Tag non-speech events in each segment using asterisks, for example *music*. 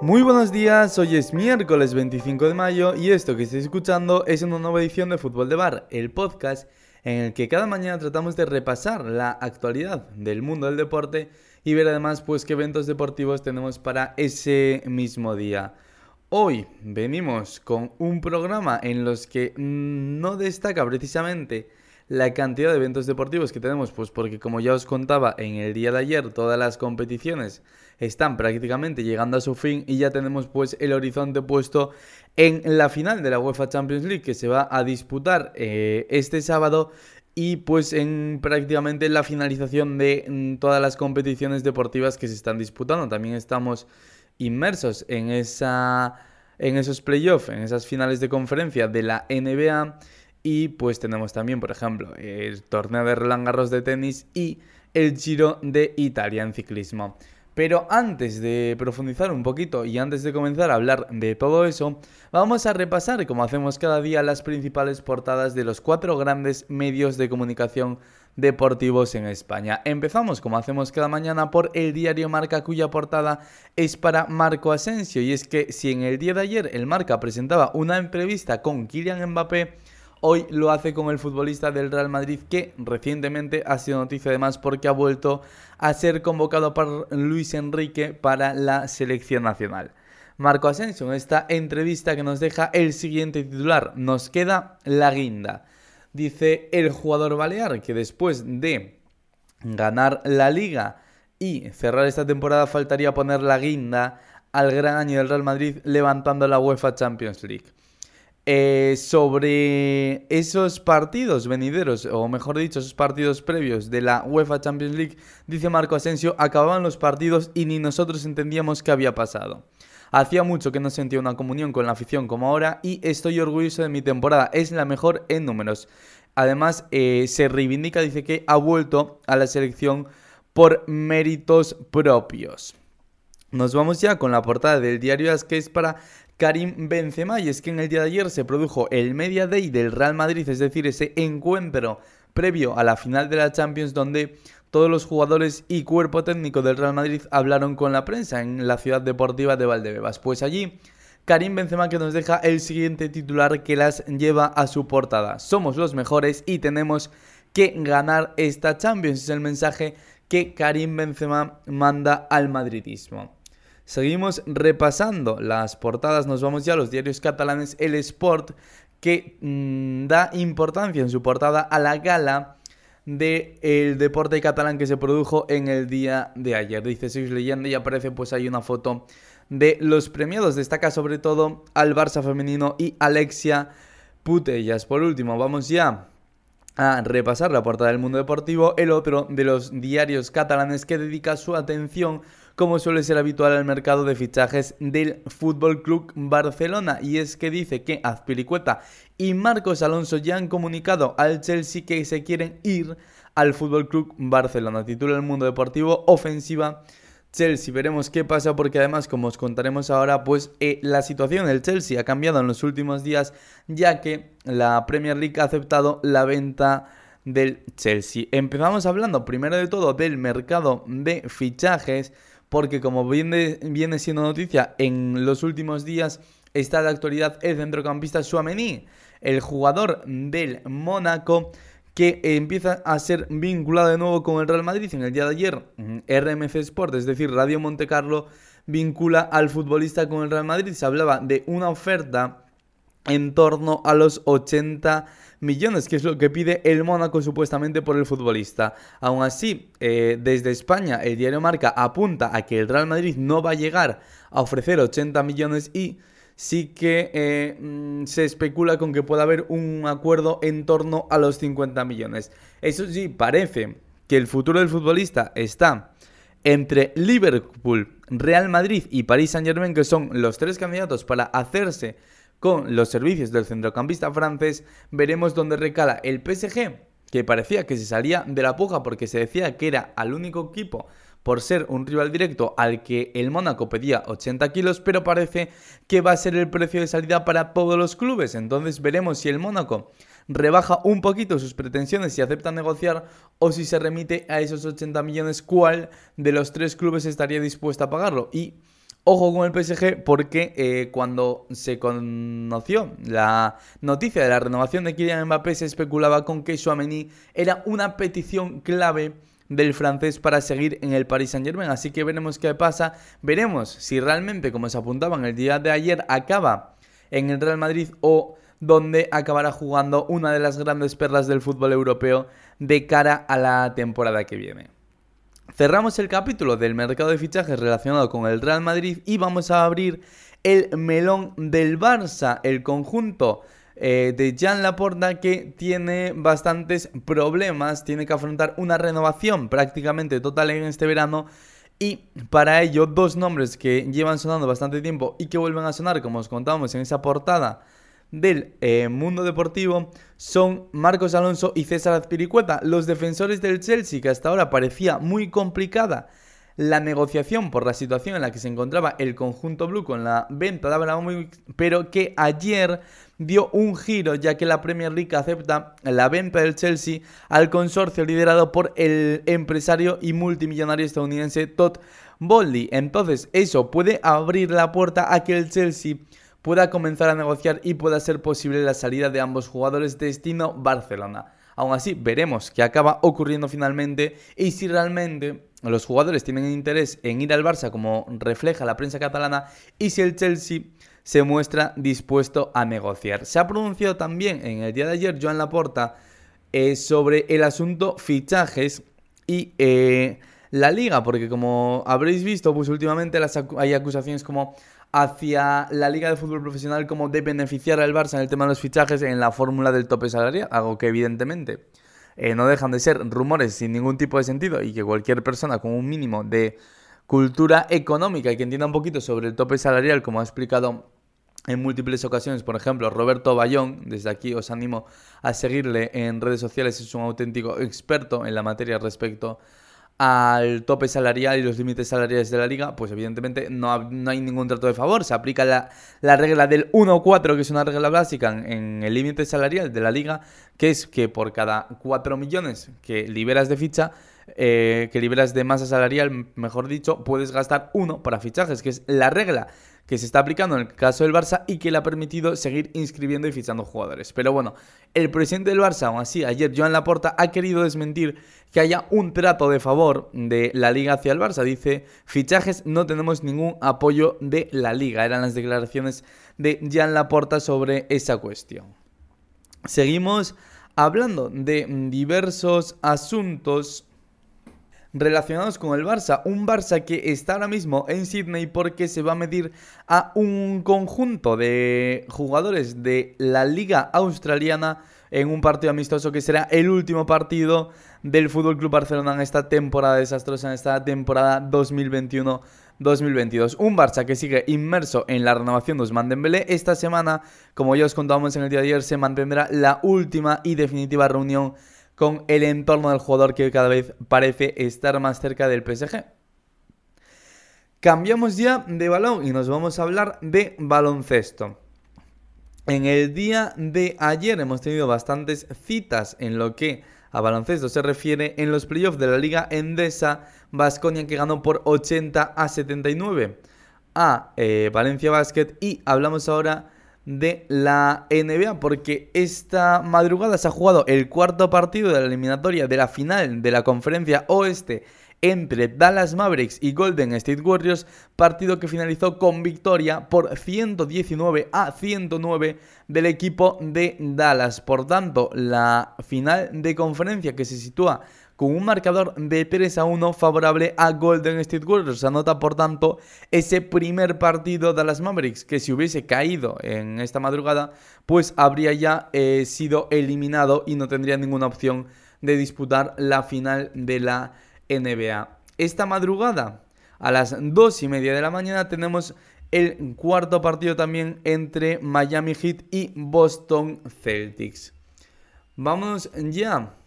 Muy buenos días, hoy es miércoles 25 de mayo y esto que estáis escuchando es una nueva edición de Fútbol de Bar, el podcast en el que cada mañana tratamos de repasar la actualidad del mundo del deporte y ver además pues qué eventos deportivos tenemos para ese mismo día. Hoy venimos con un programa en los que no destaca precisamente la cantidad de eventos deportivos que tenemos, pues porque como ya os contaba en el día de ayer, todas las competiciones están prácticamente llegando a su fin y ya tenemos pues el horizonte puesto en la final de la UEFA Champions League que se va a disputar eh, este sábado y pues en prácticamente la finalización de mm, todas las competiciones deportivas que se están disputando. También estamos inmersos en esa en esos playoffs, en esas finales de conferencia de la NBA y pues tenemos también, por ejemplo, el torneo de Roland Garros de tenis y el Giro de Italia en ciclismo. Pero antes de profundizar un poquito y antes de comenzar a hablar de todo eso, vamos a repasar, como hacemos cada día, las principales portadas de los cuatro grandes medios de comunicación deportivos en España. Empezamos, como hacemos cada mañana, por el diario Marca, cuya portada es para Marco Asensio. Y es que si en el día de ayer el Marca presentaba una entrevista con Kylian Mbappé, Hoy lo hace con el futbolista del Real Madrid que recientemente ha sido noticia además porque ha vuelto a ser convocado por Luis Enrique para la selección nacional. Marco Asensio en esta entrevista que nos deja el siguiente titular. Nos queda la guinda. Dice el jugador balear que después de ganar la liga y cerrar esta temporada faltaría poner la guinda al gran año del Real Madrid levantando la UEFA Champions League. Eh, sobre esos partidos venideros, o mejor dicho, esos partidos previos de la UEFA Champions League, dice Marco Asensio, acababan los partidos y ni nosotros entendíamos qué había pasado. Hacía mucho que no sentía una comunión con la afición como ahora y estoy orgulloso de mi temporada, es la mejor en números. Además, eh, se reivindica, dice que ha vuelto a la selección por méritos propios. Nos vamos ya con la portada del diario As, que es para Karim Benzema. Y es que en el día de ayer se produjo el Media Day del Real Madrid, es decir, ese encuentro previo a la final de la Champions donde todos los jugadores y cuerpo técnico del Real Madrid hablaron con la prensa en la ciudad deportiva de Valdebebas. Pues allí Karim Benzema que nos deja el siguiente titular que las lleva a su portada. Somos los mejores y tenemos que ganar esta Champions. Es el mensaje que Karim Benzema manda al madridismo. Seguimos repasando las portadas, nos vamos ya a los diarios catalanes, El Sport, que mm, da importancia en su portada a la gala del deporte catalán que se produjo en el día de ayer. Dice, sois leyenda y aparece pues ahí una foto de los premiados. Destaca sobre todo al Barça femenino y Alexia Putellas. Por último, vamos ya a repasar la portada del mundo deportivo, el otro de los diarios catalanes que dedica su atención como suele ser habitual al mercado de fichajes del Fútbol Club Barcelona. Y es que dice que Azpilicueta y Marcos Alonso ya han comunicado al Chelsea que se quieren ir al Fútbol Club Barcelona. Titula el mundo deportivo Ofensiva. Chelsea, veremos qué pasa porque además, como os contaremos ahora, pues eh, la situación del Chelsea ha cambiado en los últimos días ya que la Premier League ha aceptado la venta del Chelsea. Empezamos hablando primero de todo del mercado de fichajes porque como viene, viene siendo noticia en los últimos días, está de actualidad el centrocampista Suamení, el jugador del Mónaco que empieza a ser vinculado de nuevo con el Real Madrid. En el día de ayer, RMC Sport, es decir, Radio Monte Carlo, vincula al futbolista con el Real Madrid. Se hablaba de una oferta en torno a los 80 millones, que es lo que pide el Mónaco supuestamente por el futbolista. Aún así, eh, desde España, el diario Marca apunta a que el Real Madrid no va a llegar a ofrecer 80 millones y sí que eh, mm, se especula con que pueda haber un acuerdo en torno a los 50 millones. Eso sí, parece que el futuro del futbolista está entre Liverpool, Real Madrid y París Saint Germain, que son los tres candidatos para hacerse con los servicios del centrocampista francés, veremos dónde recala el PSG, que parecía que se salía de la puja porque se decía que era al único equipo por ser un rival directo al que el Mónaco pedía 80 kilos, pero parece que va a ser el precio de salida para todos los clubes. Entonces veremos si el Mónaco rebaja un poquito sus pretensiones y acepta negociar o si se remite a esos 80 millones, cuál de los tres clubes estaría dispuesto a pagarlo. Y Ojo con el PSG porque eh, cuando se conoció la noticia de la renovación de Kylian Mbappé se especulaba con que Chouameni era una petición clave del francés para seguir en el Paris Saint Germain. Así que veremos qué pasa. Veremos si realmente, como se apuntaba en el día de ayer, acaba en el Real Madrid o donde acabará jugando una de las grandes perlas del fútbol europeo de cara a la temporada que viene. Cerramos el capítulo del mercado de fichajes relacionado con el Real Madrid y vamos a abrir el melón del Barça, el conjunto eh, de Jean Laporta que tiene bastantes problemas, tiene que afrontar una renovación prácticamente total en este verano. Y para ello dos nombres que llevan sonando bastante tiempo y que vuelven a sonar como os contábamos en esa portada del eh, mundo deportivo son Marcos Alonso y César Azpiricueta, los defensores del Chelsea, que hasta ahora parecía muy complicada la negociación por la situación en la que se encontraba el conjunto blue con la venta de Abramovich, pero que ayer dio un giro ya que la Premier League acepta la venta del Chelsea al consorcio liderado por el empresario y multimillonario estadounidense Todd Bowley. Entonces eso puede abrir la puerta a que el Chelsea pueda comenzar a negociar y pueda ser posible la salida de ambos jugadores destino Barcelona. Aún así, veremos qué acaba ocurriendo finalmente y si realmente los jugadores tienen interés en ir al Barça como refleja la prensa catalana y si el Chelsea se muestra dispuesto a negociar. Se ha pronunciado también en el día de ayer Joan Laporta eh, sobre el asunto fichajes y eh, la liga, porque como habréis visto, pues últimamente hay acusaciones como hacia la Liga de Fútbol Profesional como de beneficiar al Barça en el tema de los fichajes en la fórmula del tope salarial, algo que evidentemente eh, no dejan de ser rumores sin ningún tipo de sentido y que cualquier persona con un mínimo de cultura económica y que entienda un poquito sobre el tope salarial, como ha explicado en múltiples ocasiones, por ejemplo, Roberto Bayón, desde aquí os animo a seguirle en redes sociales, es un auténtico experto en la materia respecto al tope salarial y los límites salariales de la liga, pues evidentemente no, hay ningún trato de favor. Se aplica la, regla del 1-4, que es una regla básica en, el límite salarial de la liga, que es que por cada 4 millones que liberas de ficha, eh, que liberas de masa salarial, mejor dicho, puedes gastar uno para fichajes, que es la regla que se está aplicando en el caso del Barça y que le ha permitido seguir inscribiendo y fichando jugadores. Pero bueno, el presidente del Barça, aún así, ayer Joan Laporta ha querido desmentir que haya un trato de favor de la liga hacia el Barça. Dice, fichajes no tenemos ningún apoyo de la liga. Eran las declaraciones de Joan Laporta sobre esa cuestión. Seguimos hablando de diversos asuntos relacionados con el Barça. Un Barça que está ahora mismo en Sydney porque se va a medir a un conjunto de jugadores de la Liga Australiana en un partido amistoso que será el último partido del Fútbol Club Barcelona en esta temporada desastrosa, en esta temporada 2021-2022. Un Barça que sigue inmerso en la renovación de Usman Dembélé. Esta semana, como ya os contábamos en el día de ayer, se mantendrá la última y definitiva reunión con el entorno del jugador que cada vez parece estar más cerca del PSG. Cambiamos ya de balón y nos vamos a hablar de baloncesto. En el día de ayer hemos tenido bastantes citas en lo que a baloncesto se refiere en los playoffs de la Liga Endesa, Vasconia que ganó por 80 a 79 a eh, Valencia Basket y hablamos ahora de la NBA, porque esta madrugada se ha jugado el cuarto partido de la eliminatoria de la final de la conferencia oeste entre Dallas Mavericks y Golden State Warriors, partido que finalizó con victoria por 119 a 109 del equipo de Dallas. Por tanto, la final de conferencia que se sitúa con un marcador de 3 a 1 favorable a Golden State Warriors. Anota, por tanto, ese primer partido de las Mavericks, que si hubiese caído en esta madrugada, pues habría ya eh, sido eliminado y no tendría ninguna opción de disputar la final de la NBA. Esta madrugada, a las 2 y media de la mañana, tenemos el cuarto partido también entre Miami Heat y Boston Celtics. Vamos ya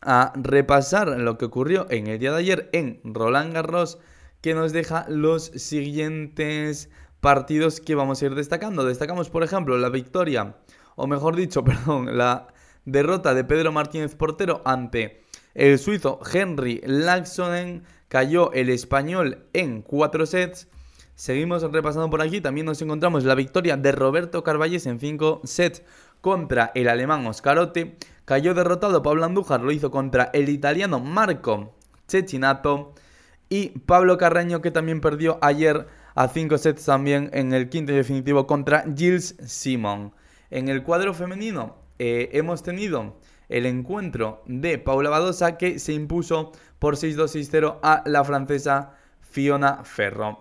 a repasar lo que ocurrió en el día de ayer en Roland Garros, que nos deja los siguientes partidos que vamos a ir destacando. Destacamos, por ejemplo, la victoria, o mejor dicho, *laughs* perdón, la derrota de Pedro Martínez Portero ante el suizo Henry Laxonen. Cayó el español en cuatro sets. Seguimos repasando por aquí, también nos encontramos la victoria de Roberto Carvalles en 5 sets contra el alemán Oscarote. Cayó derrotado Pablo Andújar, lo hizo contra el italiano Marco Cecchinato. Y Pablo Carreño, que también perdió ayer a 5 sets también en el quinto y definitivo contra Gilles Simon. En el cuadro femenino eh, hemos tenido el encuentro de Paula Badosa que se impuso por 6-2-6-0 a la francesa Fiona Ferro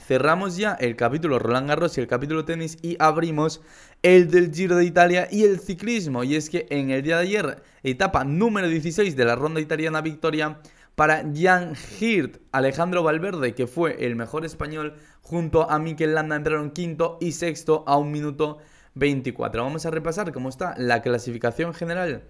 cerramos ya el capítulo Roland Garros y el capítulo tenis y abrimos el del Giro de Italia y el ciclismo. Y es que en el día de ayer, etapa número 16 de la ronda italiana victoria para Jan Hirt, Alejandro Valverde, que fue el mejor español, junto a Mikel Landa entraron quinto y sexto a un minuto 24. Vamos a repasar cómo está la clasificación general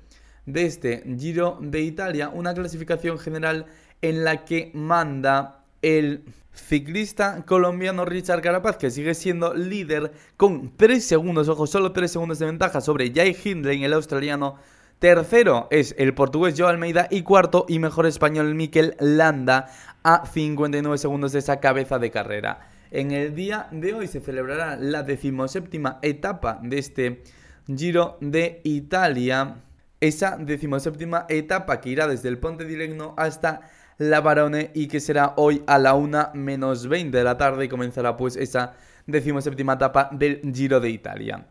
de este Giro de Italia, una clasificación general en la que manda el ciclista colombiano Richard Carapaz, que sigue siendo líder con 3 segundos, ojo, solo 3 segundos de ventaja sobre Jay Hindley, el australiano. Tercero es el portugués Joe Almeida y cuarto y mejor español Mikel Landa a 59 segundos de esa cabeza de carrera. En el día de hoy se celebrará la decimoséptima etapa de este Giro de Italia. Esa decimoséptima etapa que irá desde el Ponte di Legno hasta la Barone y que será hoy a la 1 menos 20 de la tarde y comenzará pues esa decimoséptima etapa del Giro de Italia.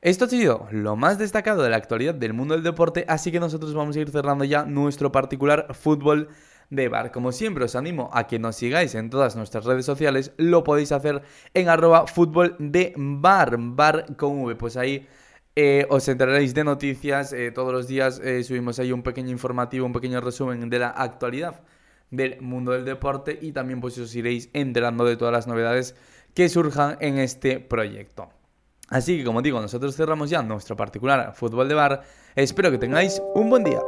Esto ha sido lo más destacado de la actualidad del mundo del deporte, así que nosotros vamos a ir cerrando ya nuestro particular fútbol de bar. Como siempre os animo a que nos sigáis en todas nuestras redes sociales, lo podéis hacer en arroba fútbol de bar, bar con V, pues ahí eh, os enteraréis de noticias, eh, todos los días eh, subimos ahí un pequeño informativo, un pequeño resumen de la actualidad del mundo del deporte y también pues os iréis enterando de todas las novedades que surjan en este proyecto. Así que como digo, nosotros cerramos ya nuestro particular fútbol de bar. Espero que tengáis un buen día.